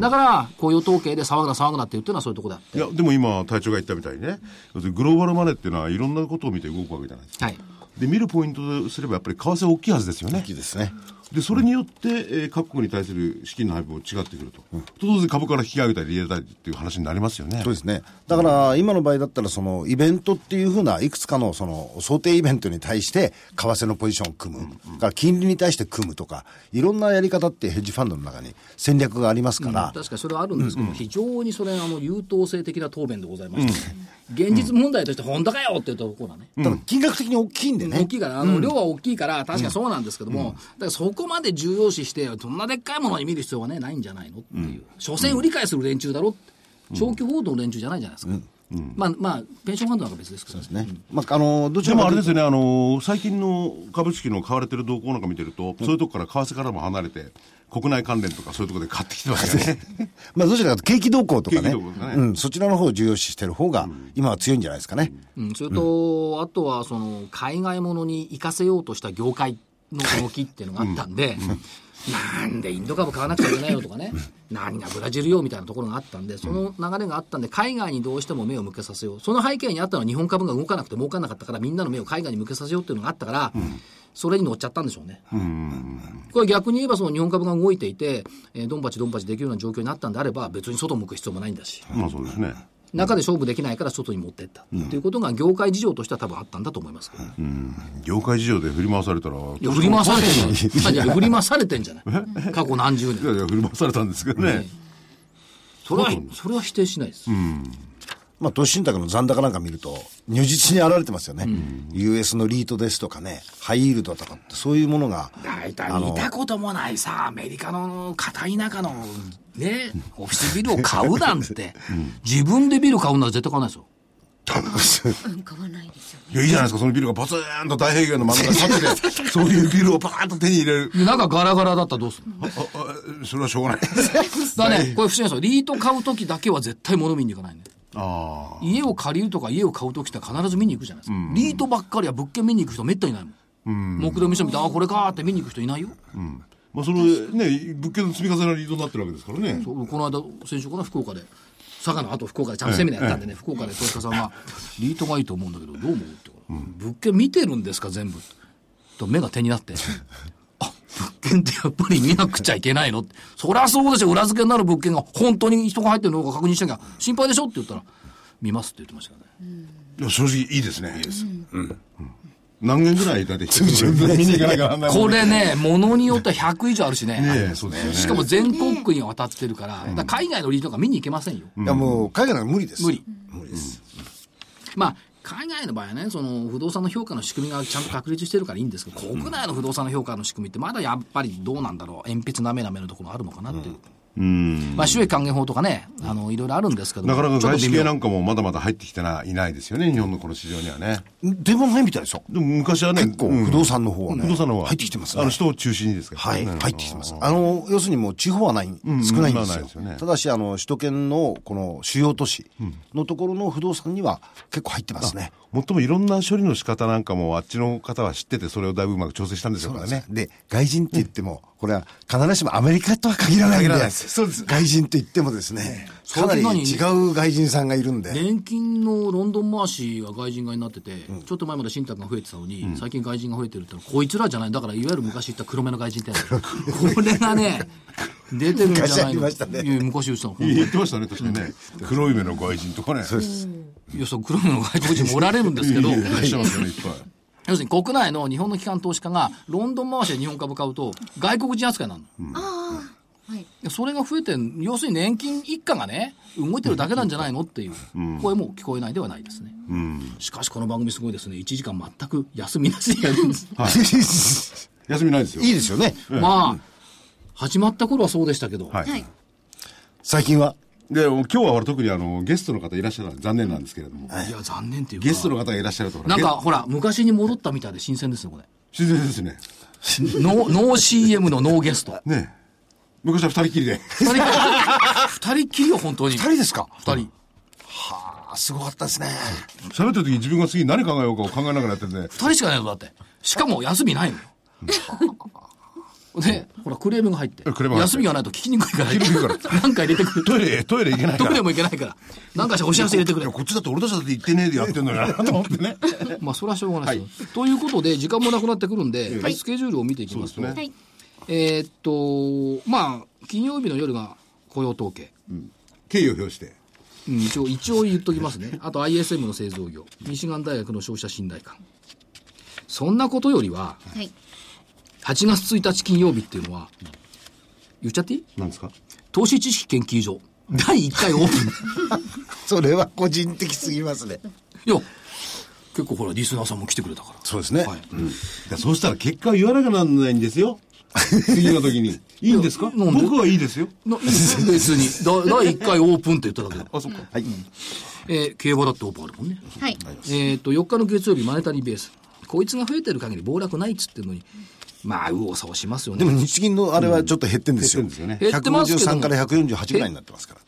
だから、雇用統計で騒ぐな騒ぐなって言ってるのはそういうところであって。いや、でも今、隊長が言ったみたいにね、グローバルマネーっていうのはいろんなことを見て動くわけじゃないですか。はい。で、見るポイントとすれば、やっぱり為替大きいはずですよね大き。いですね。で、それによって、えー各国に対する資金の配分も違ってくると。当然株から引き上げたり入れたりっていう話になりますよね。そうですね。だから、今の場合だったら、その、イベントっていうふうな、いくつかの、その、想定イベントに対して、為替のポジションを組む。だから、金利に対して組むとか、いろんなやり方ってヘッジファンドの中に戦略がありますから、確かにそれはあるんですけど、非常にそれ、あの、優等生的な答弁でございまして、現実問題として本当かよっていうところはね。ただ金額的に大きいんでね。大きいから、あの、量は大きいから、確かにそうなんですけども、だからそこまで重要視して、そんなでっかいものに見る必要はね、ないんじゃないのっていう。所詮売り買いする連中だろって。長期報道の連中じゃないじゃないですか。まあ、まあ、ペンションファンドなんか別ですけどね。ね。まあ、あの、どちでらもあれですよね、あの最近の株式の買われてる動向なんか見てると、そういうとこから為替からも離れて、国内関連とかそういうところで買ってきてますよね。まあ、どちらかというと景気動向とかね。ね。うん、そちらの方を重要視してる方が、今は強いんじゃないですかね。うん、それと、あとは、その、海外ものに行かせようとした業界の動きっていうのがあったんで、なんでインド株買わなくちゃいけないよとかね、何がブラジルよみたいなところがあったんで、その流れがあったんで、海外にどうしても目を向けさせよう。その背景にあったのは日本株が動かなくて儲かんなかったから、みんなの目を海外に向けさせようっていうのがあったから、それに乗っちゃったんでしょうね。これ逆に言えばその日本株が動いていて、えードンパチドンパチできるような状況になったんであれば、別に外向く必要もないんだし。まあそうですね。中で勝負できないから外に持っていった、っていうことが業界事情としては多分あったんだと思いますけど、業界事情で振り回されたら、振り回されてるんじゃない。振り回されてんじゃない。過去何十年。いやいや、振り回されたんですけどね。それはそれは否定しないです、まあ、投資信託の残高なんか見ると、如実に現れてますよね。US のリートですとかね、ハイイールドとかって、そういうものが、大体見たこともないさアメリカの片田舎のねオフィスビルを買うなんて、自分でビル買うなら絶対買わないですようん買わないですよねいや、いいじゃないですか、そのビルがバツーンと大平原の真ん中に立ってて、そういうビルをパーンと手に入れる。で中ガラガラだったらどうするの？ああそれはしょうがない。だねこれ不思議なんですよリート買う時だけは絶対物見に行かないね。家を借りるとか家を買う時って必ず見に行くじゃないですか、リートばっかりは物件見に行く人めったにいないもん。目論見書見て、あ、これかーって見に行く人いないよ。まあ、そのね、物件の積み重ねのリードになってるわけですからね。そうこの間、先週かな、福岡で、佐賀の後福岡でちゃんとセミナーやったんでね、福岡で投資家さんが、リートがいいと思うんだけど、どう思うって。言うから、物件見てるんですか、全部。と目が手になって、あ、物券ってやっぱり見なくちゃいけないの？って。そりゃそうでしょ、裏付けになる物件が本当に人が入ってるのか確認しなきゃ心配でしょ？って言ったら、見ますって言ってましたよね。いや正直いいですね。いいです。うん。何件ぐらいだって 一つ見に行かなきゃならないもんこれね、ものによっては100以上あるしね。ねえそうですよねしかも全国区に渡ってるから、だから海外のリートが見に行けませんよ。いやもう、海外なんか無理です。無理。無理です。まあ、海外の場合はね、その不動産の評価の仕組みがちゃんと確立してるからいいんですけど、国内の不動産の評価の仕組みってまだやっぱりどうなんだろう、鉛筆なめなめのところあるのかなっていう。まあ、収益還元法とかね、あの、いろいろあるんですけどもなかなか外資系なんかもまだまだ入ってきてないないですよね、日本のこの市場にはね。でもないみたいですよ。でも昔はね、結構うん不動産の方はね不動産の方は入ってきてますねあの人を中心にですけどねはい、うん入ってきてます。あの、要するにもう地方はない、少ないんまあですよ。ないですよねただし、あの、首都圏のこの主要都市のところの不動産には結構入ってますね。もっともいろんな処理の仕方なんかもあっちの方は知ってて、それをだいぶうまく調整したんでしょうからね。で、外人って言っても、これは必ずしもアメリカとは限らないんで、ですそうです外人と言ってもですね、かなり何違う外人さんがいるんで、年金のロンドン回しが外人買いになってて、ちょっと前まで信託が増えてたのに、最近外人が増えてるってのはこいつらじゃない。だからいわゆる昔言った黒目の外人ってやつ これがね、出てるんじゃないのりましたね昔言ってたの。本当に言ってましたね、確かにね。黒い目の外人とかね。そうです。いや、そう、黒目の外国人もおられるんですけど、いらっしゃいますよね、いっぱい。要するに国内の日本の機関投資家がロンドン回しで日本株買うと外国人扱いになるの。はい。でそれが増えてん要するに年金一家がね、動いてるだけなんじゃないのっていう声も聞こえないではないですね。しかしこの番組すごいですね。1時間全く休みなしでやるんです。休みないですよ。いいですよね。まあ、始まった頃はそうでしたけど、はい。はい。最近は。で、今日はほら特にあの、ゲストの方いらっしゃらない。残念なんですけれども。いや、残念っていうか。ゲストの方がいらっしゃるとなんか、ゲほら、昔に戻ったみたいで新鮮ですね、これ。自然ですね。ノー、ノー CM のノーゲスト。ね昔は二人きりで。二人、二人っきりよ、本当に。二人ですか？二人。あすごかったですね。喋ってる時に自分が次何考えようかを考えながらやってて、二人しかないのだって。しかも休みないのよ。で、ほら、クレームが入って。休みがないと聞きにくいから。聞きにくいからなんか入れてくる？トイレ、トイレ行けないから。どこでも行けないから。なんかしてお知らせ入れてくれ。こっちだって俺たちだって行ってねえでやってんのよなと思ってね。まあ、それはしょうがないですよ。ということで、時間もなくなってくるんで、スケジュールを見ていきますと。えーっと、まあ、金曜日の夜が雇用統計。敬意を表して。うん一応、一応言っときますね。あと ISM の製造業。ミシガン大学の消費者信頼感。そんなことよりは、はい。8月1日金曜日っていうのは、言っちゃっていい？何ですか？投資知識研究所。第1回オープン。それは個人的すぎますね。いや、結構ほら、リスナーさんも来てくれたから。そうですね。はい。いやそうしたら結果を言わなきゃなんないんですよ。次の時に。いいんですか？僕はいいですよ。な別に、だ第1回オープンって言っただけで。あ、そっか。はい。えー競馬だってオープンあるもんね。はい。えっ、と、4日の月曜日、マネタリーベース。こいつが増えてる限り暴落ないっつってるのに、まあ、右往左往しますよね。でも日銀のあれはちょっと減ってんですよ。減ってんですよね減ってますけども153から148ぐらいになってますから。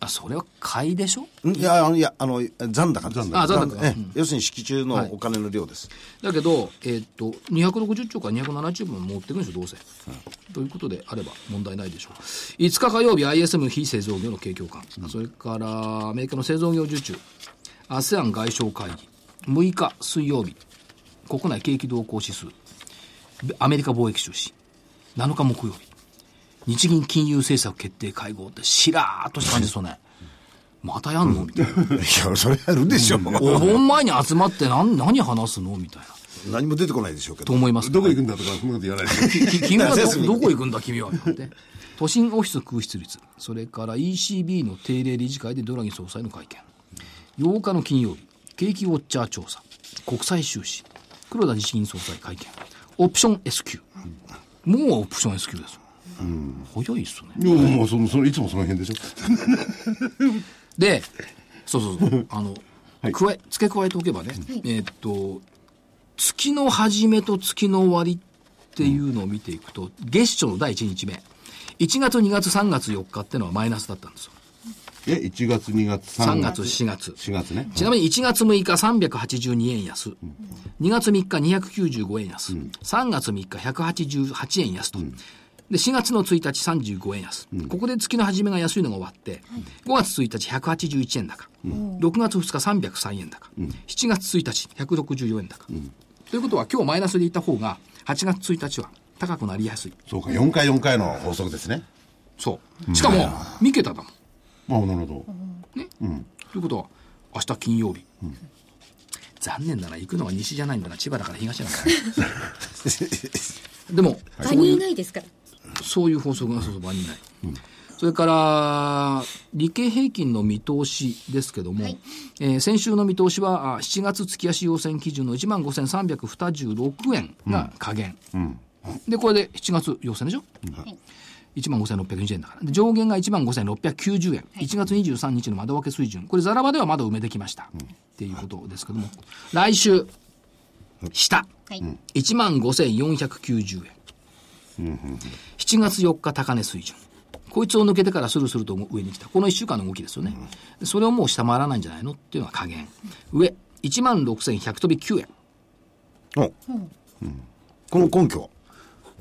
あ、それは買いでしょ？ん？いや、あの、いや、あの、残高です。あ残高ええ要するに式中のお金の量です。だけど、えっ、と、260兆から270分持ってくるんでしょ、どうせ。ということであれば問題ないでしょう。5日火曜日、ISM 非製造業の景況感。それから、アメリカの製造業受注。ASEAN 外相会議。6日水曜日、国内景気動向指数。アメリカ貿易収支。7日木曜日。日銀金融政策決定会合って、しらーっとした感じですよね。またやんの？みたいな。いや、それやるでしょ。お盆前に集まって何、何話すの？みたいな。何も出てこないでしょうけとど。思います。どこ行くんだとか、そんなこと言わないで。き君は どこ行くんだ君は。都心オフィス空室率。それから ECB の定例理事会でドラギ総裁の会見。8日の金曜日、景気ウォッチャー調査。国際収支。黒田日銀総裁会見。オプション S q もうオプション S q ですよ。早いっすね。いやもうその、その、いつもその辺でしょ？で、そうそうそう。あの、加え、付け加えておけばね、えーっと、月の始めと月の終わりっていうのを見ていくと、月初の第1日目、1月、2月、3月、4日ってのはマイナスだったんですよ。え、1月、2月、3 3月、月。4月。4月ね。ちなみに1月6日382円安、2月3日295円安、3月3日188円安と。で、4月の1日35円安。ここで月の初めが安いのが終わって、5月1日181円高。6月2日303円高。7月1日164円高。ということは今日マイナスでいった方が、8月1日は高くなりやすい。そうか、4回4回の法則ですね。そう。しかも、三桁だもん。あなるほど。ということは、明日金曜日。残念だな、行くのは西じゃないんだな、千葉だから東なんだな。でも、場にいないですから。そういう法則がそうそう場にない。それから、理系平均の見通しですけども、はい。えー先週の見通しは、あ7月月足要請基準の1万5326円が下限。で、これで7月要請でしょ、はい1万5620円だから。で上限が1万5690円。1月23日の窓分け水準。これ、ザラバではまだ埋めてきました。っていうことですけども、来週、下、はい。1万5490円。7月4日高値水準。こいつを抜けてからスルスルと上に来た。この1週間の動きですよね。でそれをもう下回らないんじゃないの？っていうのが加減。上、1万6100飛び9円。おこの根拠。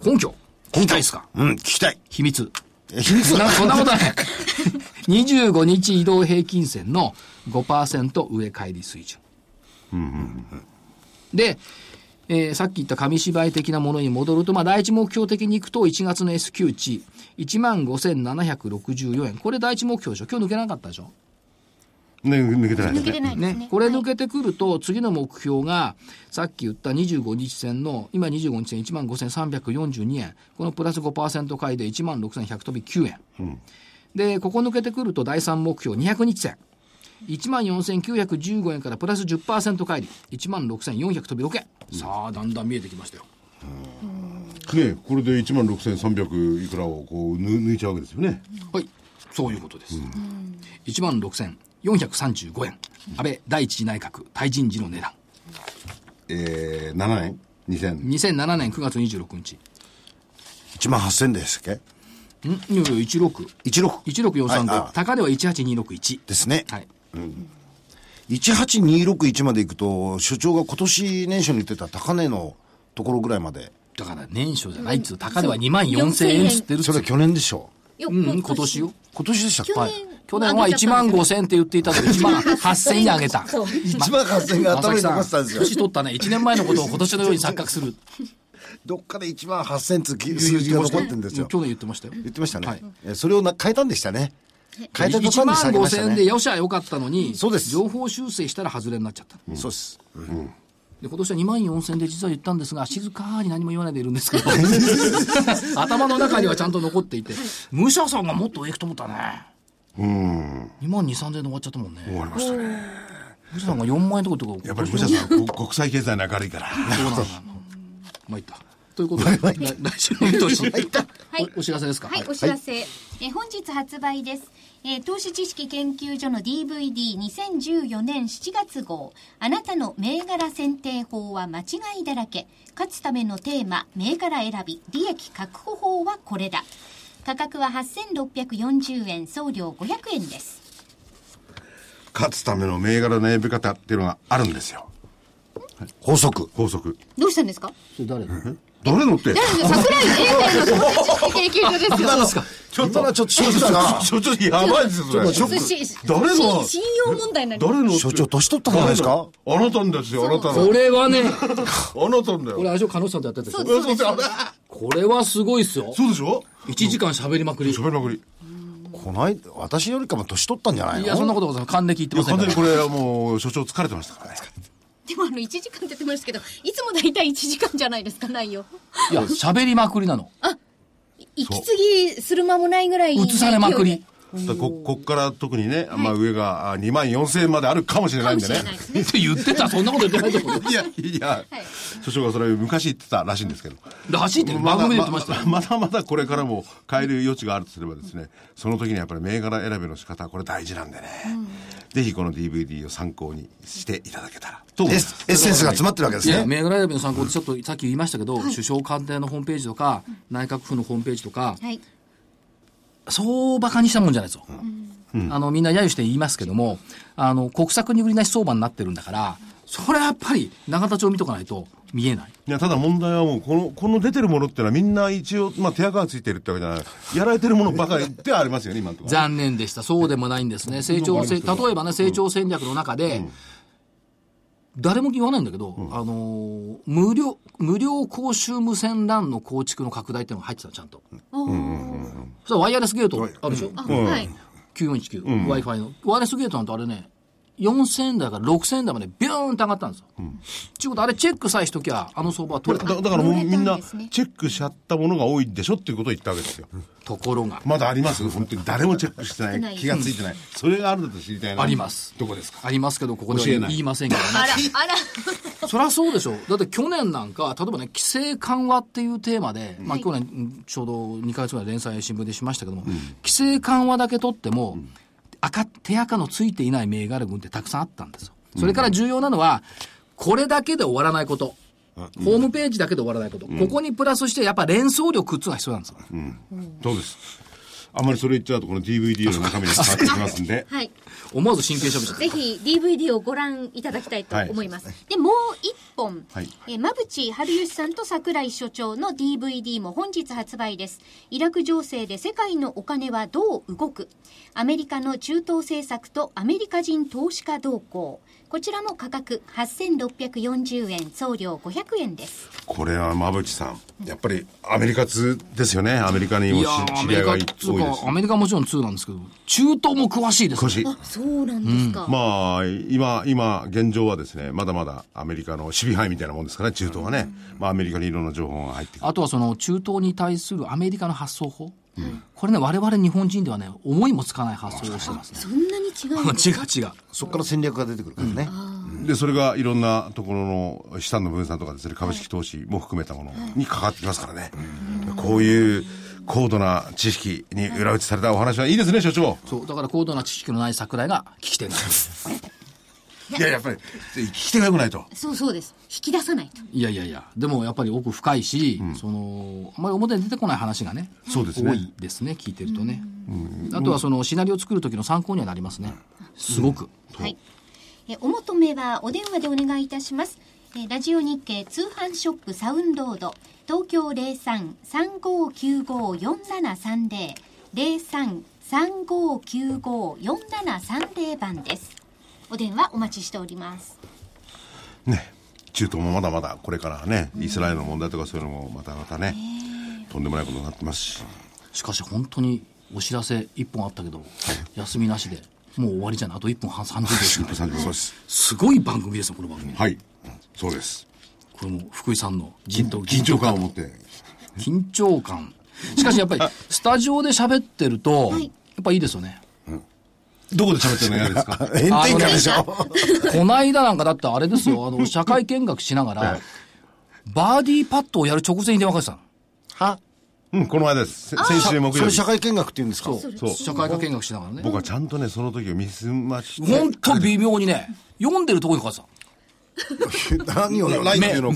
根拠聞きたいですか？うん、聞きたい。秘密。え秘密なんか そんなことない。25日移動平均線の5%上乖離水準。で、えーさっき言った紙芝居的なものに戻ると、まあ、第一目標的に行くと、1月の S q 値、15,764円。これ第一目標でしょ？今日抜けなかったでしょ？ね、抜けてないですね。てないですね。これ抜はいけてくると、次の目標が、さっき言った25日線の、今25日線15,342円。このプラス5%回で16,100飛び9円。で、ここ抜けてくると第3目標200日線。14,915円からプラス10%回り。16,400飛び6円。さあ、だんだん見えてきましたよ。ね、これで1万6300いくらをこう抜抜いちゃうわけですよね。はい。そういうことです。16,435円。安倍第一次内閣対人事の値段。えー、7年 ?2000。2007年9月26日。1万8000ですっけ？ん？いやいや、16。16 1643で、はいあ高値は18261。ですね。はい。18261までいくと、所長が今年年初に言ってた高値のところぐらいまで、だから年初じゃないっつう、高値は2万4000円つってるっつそうれは去年でしょようん、今年よ。今年でしたっけ？去年、去年は1万5000って言っていたのを1万8000に上げた。そう。1万8000が頭に残ってたんですよ。年取ったね。1年前のことを今年のように錯覚する。どっかで1万8000つき数字が残ってるんですよ。去年言ってましたよ。言ってましたね。はいえそれをな変えたんでしたね。変えた途1万端に下げました5000円でね。よしゃよかったのに、そうです情報修正したら外れになっちゃった。そうです。で、今年は2万4000円で実は言ったんですが、静かに何も言わないでいるんですけど、頭の中にはちゃんと残っていて、武者さんがもっと上行くと思ったね。うん。2万2、3000円で終わっちゃったもんね。終わりましたね。武者さんが4万円とかとか。やっぱり武者さん、こ国際経済に明るいから。そうなんだ。まいった。ということで、来来週の見通し。はいおお知らせですか？はい、お知らせ。えー本日発売です。えー投資知識研究所の DVD2014 年7月号。あなたの銘柄選定法は間違いだらけ。勝つためのテーマ、銘柄選び、利益確保法はこれだ。価格は8640円、送料500円です。勝つための銘柄の選び方っていうのがあるんですよ。法則。法則。どうしたんですか？それ誰誰のって。桜井英明の研究所ですよ。何ですかちょっ今のはちょっとショックだな。所長、やばいですよ、それ。そし誰の？信用問題になります誰の所長、年取ったんじゃないですか？あなたんですよ、あなたの。これはね、あなたんだよ。これ、あしょ、鹿野さんとやってたでしょ。そうですよ。これはすごいっすよ。そうでしょ？1時間喋りまくり。い喋りまくり。こない私よりかも年取ったんじゃないの？や、そんなことございません。還暦言ってません完全に。これはもう、所長疲れてましたからね。でもあの1時間って言ってましたけどいつも大体1時間じゃないですか内容いや、喋りまくりなの。息継ぎする間もないぐらい映されまくり。ここっから特にね、まあ上が2万4千円まであるかもしれないんでねって言ってた、そんなこと言ってないと思う。いや、いや、所長がそれ昔言ってたらしいんですけど。らしいって番組で言ってましたよ。まだまだこれからも変える余地があるとすればですね、その時にやっぱり銘柄選びの仕方はこれ大事なんでね、ぜひこの DVD を参考にしていただけたらと思いエます。ッエッセンスが詰まってるわけですいや、ね。銘柄選びの参考でちょっとさっき言いましたけど、首相官邸のホームページとか、内閣府のホームページとか、はい。そうバカにしたもんじゃないですよ。あの、みんな揶揄して言いますけども、あの、国策に売りなし相場になってるんだから、それはやっぱり永田町見とかないと見えない。いや、ただ問題はもう、この、この出てるものってのはみんな一応、まあ手垢がついてるってわけじゃない。やられてるものばかりではありますよね、今のところ。残念でした。そうでもないんですね。成長せ、例えばね、成長戦略の中で、誰も言わないんだけど、あのー無料、無料公衆無線 LAN の構築の拡大っていうのが入ってたのちゃんと。おー。そしたらワイヤレスゲートあるでしょ、あ、はい。9419、Wi-Fi の。ワイヤレスゲートなんてあれね、4000円台から6000円台までビューンと上がったんですよ。ちゅうことあれチェックさえしときゃ、あの相場は取れた。だだからもうみんなチェックしちゃったものが多いでしょっていうことを言ったわけですよ。ところが、まだあります？本当に誰もチェックしてな、ないい気がついてない。それがあるんだと知りたいな。あります。どこですか？ありますけど、ここでは言いませんけどね。あら、あら。そりゃそうでしょ。だって去年なんか、例えばね、規制緩和っていうテーマで、まあ去年うんちょうど2ヶ月ぐらい連載新聞でしましたけども、規制緩和だけ取っても、赤、手赤のついていない銘柄群ってたくさんあったんですよ。それから重要なのは、これだけで終わらないこと。ホームページだけで終わらないこと。ここにプラスして、やっぱ連想力っていうのが必要なんですよ。そうです。あんまりそれ言っちゃうとこの DVD の中身に変わってきますんで。はい。思わず神経症みたいぜひ DVD をご覧いただきたいと思います。で、もう一本、はいえー馬淵春吉さんと桜井所長の DVD も本日発売です。イラク情勢で世界のお金はどう動く？アメリカの中東政策とアメリカ人投資家動向。こちらも価格8640円、送料500円です。これは馬淵さん。やっぱりアメリカ通ですよね。アメリカにもしいやー、アメリカっ知り合いが多いですか、。アメリカはもちろん2なんですけど、中東も詳しいですね。あ、そうなんですか。まあ、今、今、現状はですね、まだまだアメリカの守備範囲みたいなもんですからね、中東はね。まあ、アメリカにいろんな情報が入ってくる。あとはその中東に対するアメリカの発想法。これね、我々日本人ではね、思いもつかない発想をしてますね。そんなに違う 違う違う。そこから戦略が出てくるからね。で、それがいろんなところの資産の分散とかですね、株式投資も含めたものに関わってきますからね。こういう高度な知識に裏打ちされたお話はいいですね、所長。そう、だから高度な知識のない桜井が聞き手になる。いや、やっぱり、聞き手が良くないと。そうそうです。引き出さないと。いやいやいや、でもやっぱり奥深いし、その、あんまり表に出てこない話がね、そうですね多いですね、聞いてるとね。あとはそのシナリオを作る時の参考にはなりますね。すごく。はい。えお求めはお電話でお願いいたします。えラジオ日経通販ショップサウンロード東京03-3595-4730 03-3595-4730番です。お電話お待ちしております。ね。中東もまだまだこれからね、イスラエルの問題とかそういうのもまたまたね、とんでもないことになってますし。しかし本当にお知らせ1本あったけど、休みなしで、もう終わりじゃない。あと1分半30秒しかない。30そうです。すごい番組ですよ、この番組。はい。そうです。これも福井さんの緊張緊張感を持って。緊張感。しかしやっぱり、スタジオで喋ってると、やっぱいいですよね。どこで喋ってるの嫌ですか？炎天下でしょ？こないだなんかだってあれですよ、あの、社会見学しながら、バーディーパットをやる直前に電話かけてたの。は？うん、この間です。せ先週木それ曜日。社会見学って言うんですか？そう。そう社会科見学しながらね。僕はちゃんとね、その時を見すまして。ほんと微妙にね、読んでるとこにかかってた。何をラインっていうのを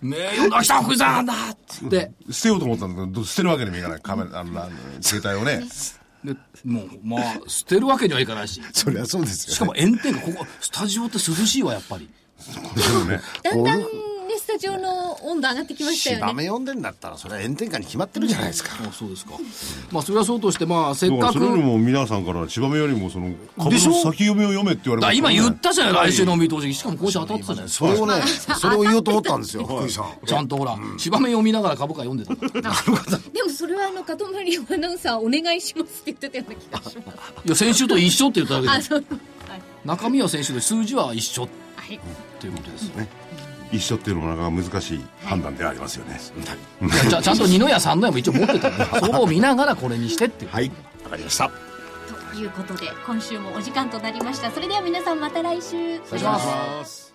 こう読んで名誉なした福井さんだっつって、捨てようと思ったんだけど、捨てるわけにもいかない。カメラ、あの、携帯をね。で、もう、まあ、捨てるわけにはいかないし。そりゃそうですよ。しかも炎天下、ここ、スタジオって涼しいわ、やっぱり。そうね。だんだんタジオの温度上がってきましたよね。芝目読んでんだったら、それは炎天下に決まってるじゃないですか。あそうですか。まあ、それはそうとして、まあ、せっかくそれ、よりも皆さんから千葉目よりもその株の先読みを読めって言われますからね言ったじゃない、来週の見通し。しかも今週当たってたじゃないですか。それをね、それを言おうと思ったんですよ、福井さん。ちゃんとほら、芝目読みながら株価読んでた。い でもそれはあの、かとまりアナウンサーお願いしますって言ってたような気がします。や、先週と一緒って言っただけあ、で、そう。中身は先週で数字は一緒はい。ということですね。一緒っていうのもなかなか難しい判断ではありますよね。ちゃ ちゃんと二の矢三の矢も一応持ってたんで、それを見ながらこれにしてっていう。はい、わかりました。ということで、今週もお時間となりました。それでは皆さんまた来週。お願いします。